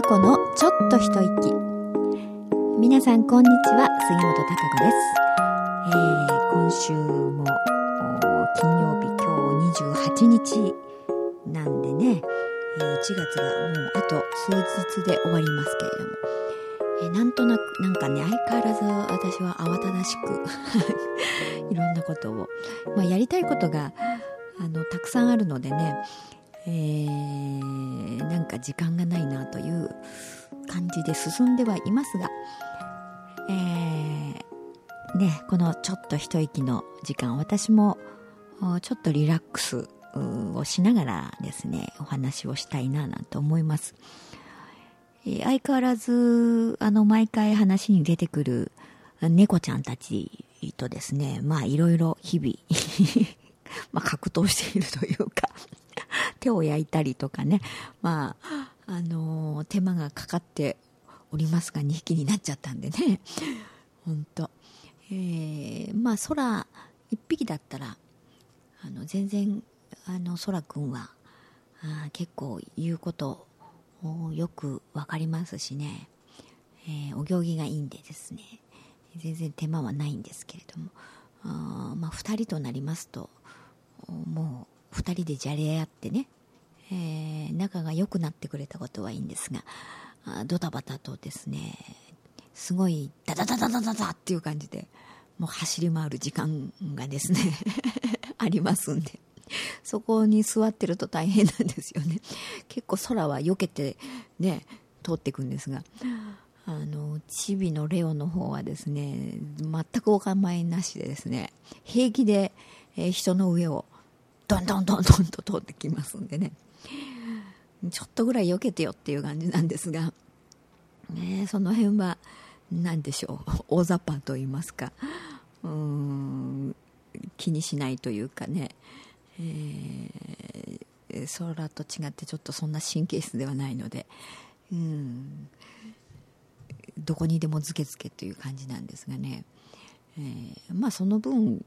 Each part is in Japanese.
子のちょっと一息。皆さんこんにちは杉本貴子です、えー、今週も金曜日今日28日なんでね、1月がもうあと数日で終わりますけれども、えー、なんとなくなんかね相変わらず私は慌ただしく いろんなことを、まあ、やりたいことがあのたくさんあるのでねえー、なんか時間がないなという感じで進んではいますが、えー、ね、このちょっと一息の時間私もちょっとリラックスをしながらですねお話をしたいななんて思います、えー、相変わらずあの毎回話に出てくる猫ちゃんたちとですねまあいろいろ日々 まあ格闘しているというか 手を焼いたりとかね、まあ、あのー、手間がかかっておりますが、2匹になっちゃったんでね、本当。えー、まあ、空1匹だったら、あの、全然、あの、空くんは、あ結構言うことよくわかりますしね、えー、お行儀がいいんでですね、全然手間はないんですけれども、あまあ、2人となりますと、もう、2人でじゃれ合ってね、えー、仲が良くなってくれたことはいいんですがドタバタとですねすごいダダダダダダダっていう感じでもう走り回る時間がですね ありますんでそこに座ってると大変なんですよね。結構空は避けてね通っていくんですがあのチビのレオの方はですね全くお構いなしでですね平気で、え、人の上をどんどんどんどんと通ってきますんでね。ちょっとぐらい避けてよっていう感じなんですが、ね、その辺は何でしょう。大雑把と言いますか。うん気にしないというかね、えー、空と違ってちょっとそんな神経質ではないので。うん。どこにでもずけずけという感じなんですがね、えー、まあその分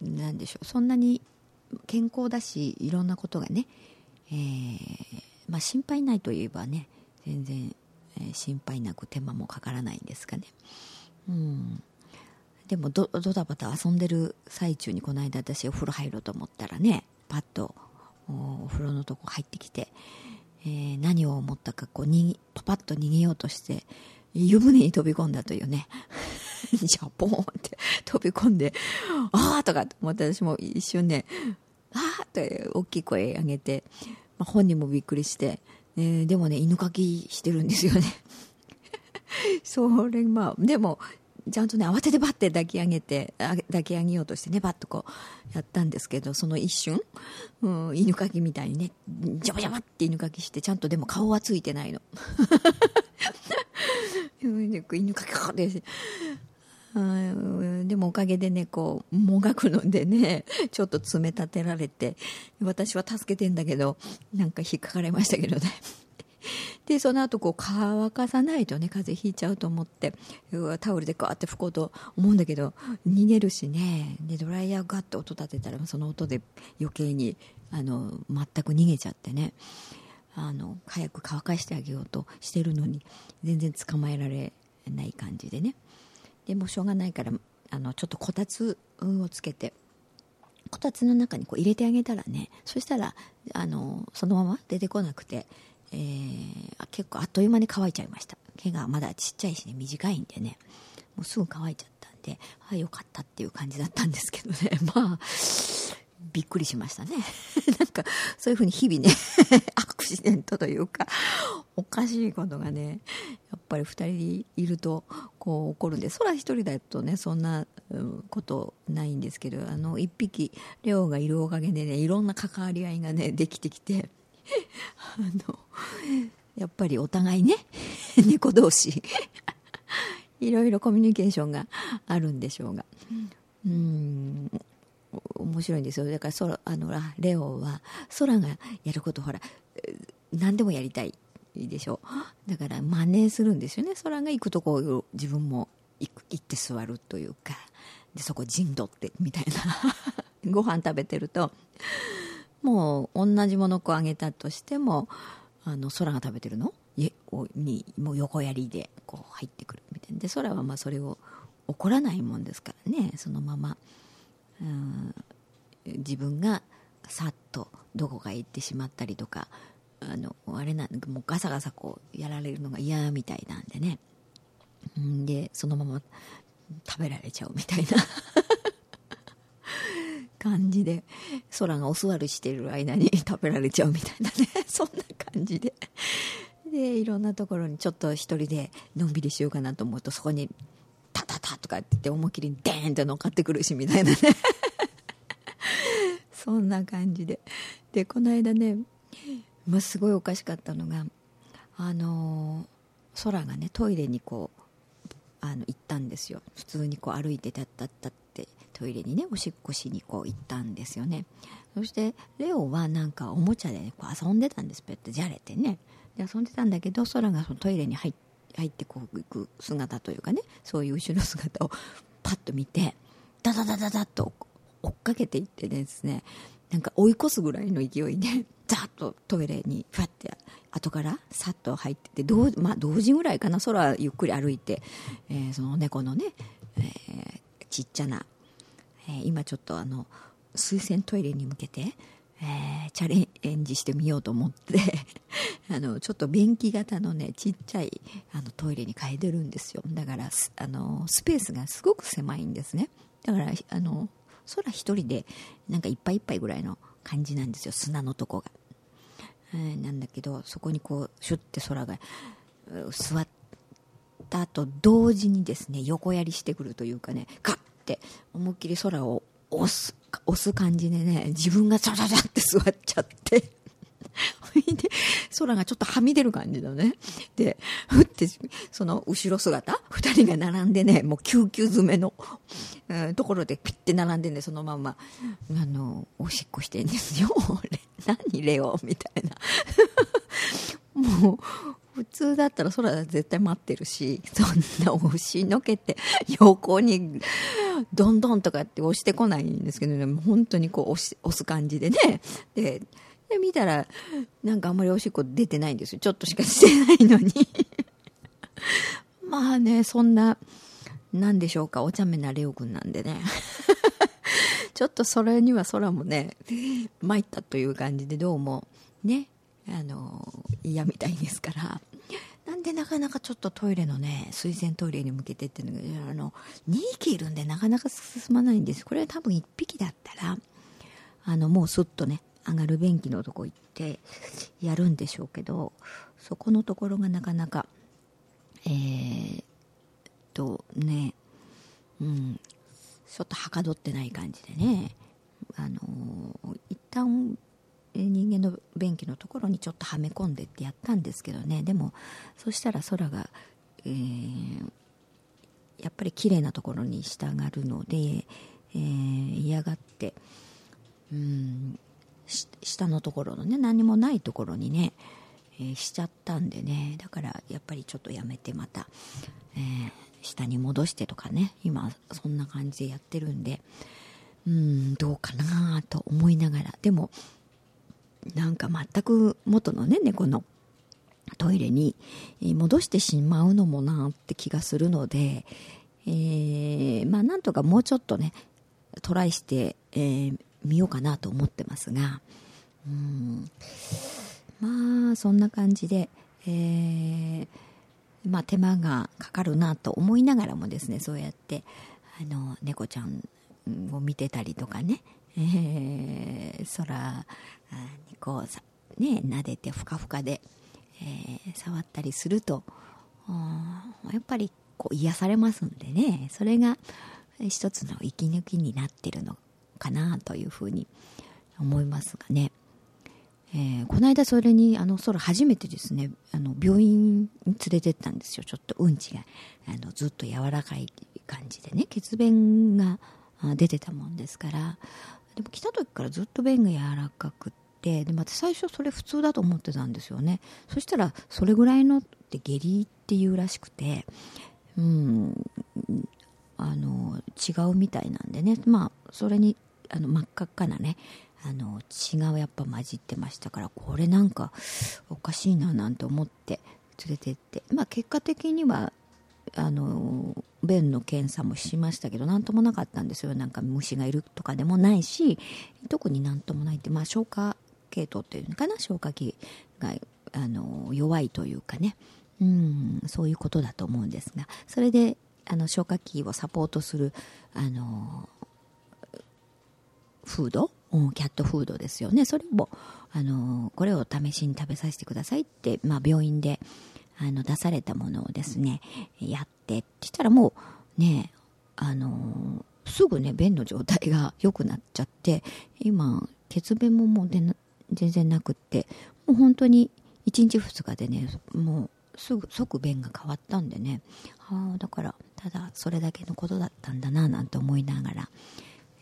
なんでしょう。そんなに健康だしいろんなことがね、えー、まあ、心配ないといえばね全然、えー、心配なく手間もかからないんですかね。うん。でもドタバタ遊んでる最中にこの間私お風呂入ろうと思ったらねパッとお風呂のとこ入ってきて、えー、何を思ったかこうにパパッと逃げようとして湯船に飛び込んだというね。ジャポンって飛び込んで、ああとか思って私も一瞬ね、ああって大きい声上げて、まあ、本人もびっくりして、えー、でもね、犬かきしてるんですよね。それ、まあ、でも、ちゃんとね、慌ててバッて抱き上げて、抱き上げようとしてね、バッとこう、やったんですけど、その一瞬、うん、犬かきみたいにね、ジャバジャバって犬かきして、ちゃんとでも顔はついてないの。犬かきかかってでもおかげでねこうもがくのでね ちょっと爪立てられて私は助けてんだけどなんか引っかかれましたけどね。でその後こう乾かさないとね風邪ひいちゃうと思ってタオルでこうやって拭こうと思うんだけど逃げるしねでドライヤーガッと音立てたらその音で余計にあの全く逃げちゃってねあの早く乾かしてあげようとしてるのに全然捕まえられない感じでね。でもしょうがないからあのちょっとこたつをつけてこたつの中にこう入れてあげたらねそしたらあのそのまま出てこなくて、えー、結構あっという間に乾いちゃいました毛がまだちっちゃいしね短いんでねもうすぐ乾いちゃったんでああよかったっていう感じだったんですけどね まあびっくりしましたね。なんか、そういうふうに日々ね アクシデントというか、おかしいことがね、やっぱり2人いると、こう起こるんで、そら1人だとね、そんなことないんですけど、あの、1匹、レオがいるおかげでね、いろんな関わり合いがね、できてきて、あの、やっぱりお互いね、猫同士、いろいろコミュニケーションがあるんでしょうが、うん面白いんですよ。だから空あのレオは空がやることほら何でもやりたい。いいでしょう。だから真似するんですよね。空が行くとこを自分も行く行って座るというか。でそこ陣取ってみたいな。ご飯食べてるともう同じものをあげたとしてもあの空が食べてるの？にもう横槍でこう入ってくるみたいな。で空はまあそれを怒らないもんですからね。そのまま。うん。自分がさっとどこかへ行ってしまったりとかあのあれなんもうガサガサこうやられるのが嫌みたいなんでね。んでそのまま食べられちゃうみたいな。感じで空がお座りしてる間に食べられちゃうみたいなね。そんな感じで。でいろんなところにちょっと一人でのんびりしようかなと思うとそこにタタタとかって言って思いっきりデーンって乗っかってくるしみたいなね。そんな感じで。でこの間ね、まあ、すごいおかしかったのがあの空がねトイレにこうあの行ったんですよ。普通にこう歩いてたったったってトイレにねおしっこしにこう行ったんですよね。そしてレオはなんかおもちゃで、ね、こう遊んでたんです。ペッてじゃれてね。で遊んでたんだけど空がそのトイレに入入ってこう行く姿というかねそういう後ろ姿を パッと見てダダダダダッと追っかけていってですねなんか追い越すぐらいの勢いでザッとトイレにファッて後からさっと入ってて同,、まあ、同時ぐらいかな空ゆっくり歩いて、えー、その猫のね、えー、ちっちゃな、えー、今ちょっとあの水洗トイレに向けて、えー、チャレンジしてみようと思って あのちょっと便器型のねちっちゃいあのトイレに変えてるんですよ。だからあのスペースがすごく狭いんですね。だからあの空一人でなんかいっぱいいっぱいぐらいの感じなんですよ。砂のとこが。なんだけどそこにこうシュッて空が座った後同時にですね横やりしてくるというかねガッて思いっきり空を押す押す感じでね自分がザザザって座っちゃってで空がちょっとはみ出る感じだねでふってその後ろ姿2人が並んでねもう救急詰めの、えー、ところでピッて並んでねそのままあのおしっこしてんですよ何レオみたいな。もう普通だったら空は絶対待ってるしそんな押しのけて横にどんどんとかって押してこないんですけどね。本当にこう押し押す感じでね。でで見たらなんかあんまりおしっこ出てないんですよ。ちょっとしかしてないのに。まあねそんななんでしょうか。お茶目なレオ君なんでね。ちょっとそれには空もね参ったという感じでどうもねあの嫌みたいですから。なんでなかなかちょっとトイレのね水洗トイレに向けてっていうのがあの2匹いるんでなかなか進まないんです。これは多分1匹だったらあのもうすっとね上がる便器のとこ行ってやるんでしょうけどそこのところがなかなかえー、とねうんちょっとはかどってない感じでね。あの一旦人間の便器のところにちょっとはめ込んでってやったんですけどね。でもそしたら空が、えー、やっぱり綺麗なところに従うので、えー、嫌がってうん下のところのね何もないところにね、えー、しちゃったんでね。だからやっぱりちょっとやめてまた、えー、下に戻してとかね。今そんな感じでやってるんで。うんどうかなと思いながら。でもなんか全く元のね猫のトイレに戻してしまうのもなって気がするので、えー、まあなんとかもうちょっとねトライして、えー、みようかなと思ってますがうんまあそんな感じで、えー、まあ、手間がかかるなと思いながらもですねそうやってあの猫ちゃんを見てたりとかね、えー、空にこうね撫でてふかふかで、えー、触ったりするとやっぱりこう癒されますんでね。それが一つの息抜きになってるのかなというふうに思いますがね、えー、この間それにあの空初めてですねあの病院に連れてったんですよ。ちょっとうんちがあのずっと柔らかい感じでね血便が出てたもんですから。でも来た時からずっと便が柔らかくってでまた最初それ普通だと思ってたんですよね。そしたらそれぐらいのって下痢っていうらしくてうんあの違うみたいなんでね。まあそれにあの真っ赤っかなねあの血がやっぱ混じってましたからこれなんかおかしいななんて思って連れてって。まあ結果的にはあの便の検査もしましたけど何ともなかったんですよ。なんか虫がいるとかでもないし特になんともないって、まあ、消化系統っていうのかな？消化器があの弱いというかね。うんそういうことだと思うんですが。それであの消化器をサポートするあのフード、うん、キャットフードですよね。それをあのこれを試しに食べさせてくださいって、まあ、病院であの出されたものをですねやってってしたらもうねあのすぐね便の状態が良くなっちゃって今血便ももう全然なくってもう本当に1日2日でねもうすぐ即便が変わったんでね。ああだからただそれだけのことだったんだななんて思いながら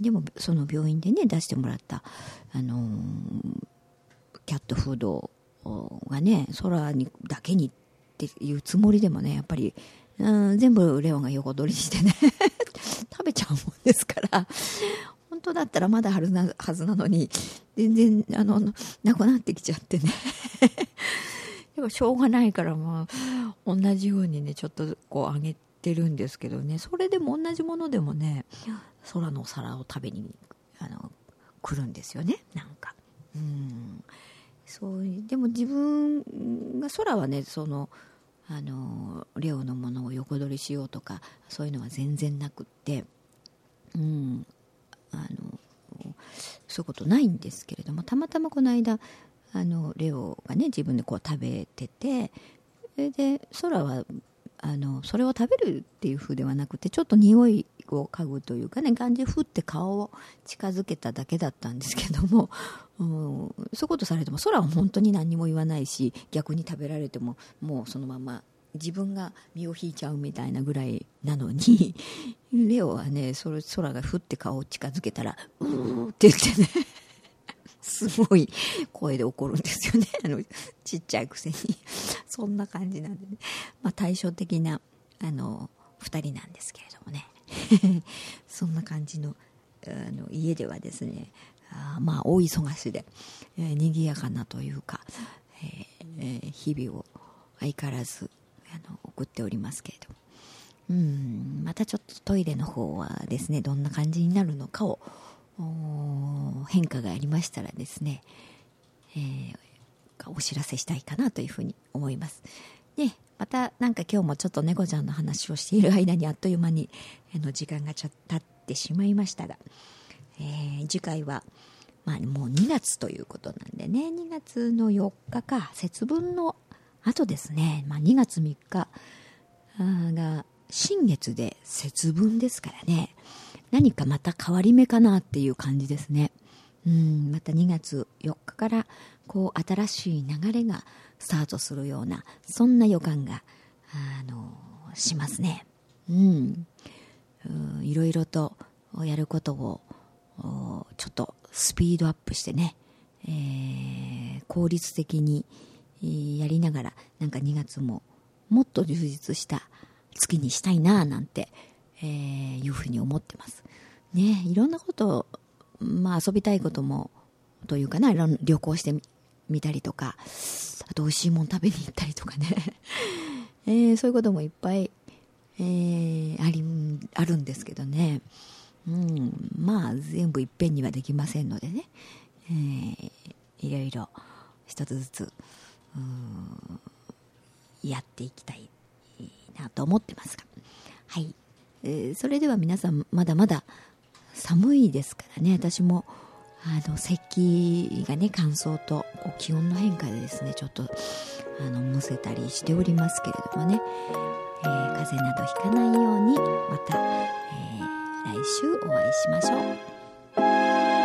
でもその病院でね出してもらったあのー、キャットフードがね空にだけにっていうつもりでもねやっぱりうん全部レオンが横取りしてね 食べちゃうもんですから本当だったらまだあるなはずなのに全然あのなくなってきちゃってね。でもしょうがないからまあ同じようにねちょっとこう上げててるんですけどね。それでも同じものでもね空のお皿を食べにあの来るんですよね。なんか。うん。そうでも自分が空はねそのあのレオのものを横取りしようとかそういうのは全然なくってうん。あのそういうことないんですけれどもたまたまこの間あのレオがね自分でこう食べててそれで空はあのそれを食べるっていう風ではなくてちょっと匂いを嗅ぐというかね感じふって顔を近づけただけだったんですけども、うん、そういうことされても空は本当に何も言わないし逆に食べられてももうそのまま自分が身を引いちゃうみたいなぐらいなのに レオはねそれ空がふって顔を近づけたら「うー」って言ってね。すごい声で怒るんですよね。あのちっちゃいくせに。そんな感じなんでね、まあ、対照的なあの2人なんですけれどもね。そんな感じのあの家ではですねあまあ大忙しで、えー、賑やかなというか、えー、日々を相変わらずあの送っておりますけれども。うんまたちょっとトイレの方はですねどんな感じになるのかを変化がありましたらですね、えー、お知らせしたいかなというふうに思います。ね、またなんか今日もちょっと猫ちゃんの話をしている間にあっという間にあの時間がちょっと経ってしまいましたが、えー、次回は、まあ、もう2月ということなんでね2月の4日か節分の後ですね、まあ、2月3日が新月で節分ですからね何かまた変わり目かなっていう感じですね。うんまた2月4日からこう新しい流れがスタートするようなそんな予感があのしますね。うん。いろいろとやることをちょっとスピードアップしてね、えー、効率的にやりながらなんか2月ももっと充実した月にしたいななんて、えー、いうふうに思ってます。ねいろんなことまあ遊びたいこともというかな旅行してみたりとかあと美味しいもん食べに行ったりとかね、えー、そういうこともいっぱい、えー、ありあるんですけどね、うん、まあ全部いっぺんにはできませんのでね、えー、いろいろ一つずつやっていきたいなと思ってますが。はい、えー、それでは皆さんまだまだ寒いですからね私もあの咳がね乾燥とこう気温の変化でですねちょっとあのむせたりしておりますけれどもね、えー、風邪などひかないようにまた、えー、来週お会いしましょう。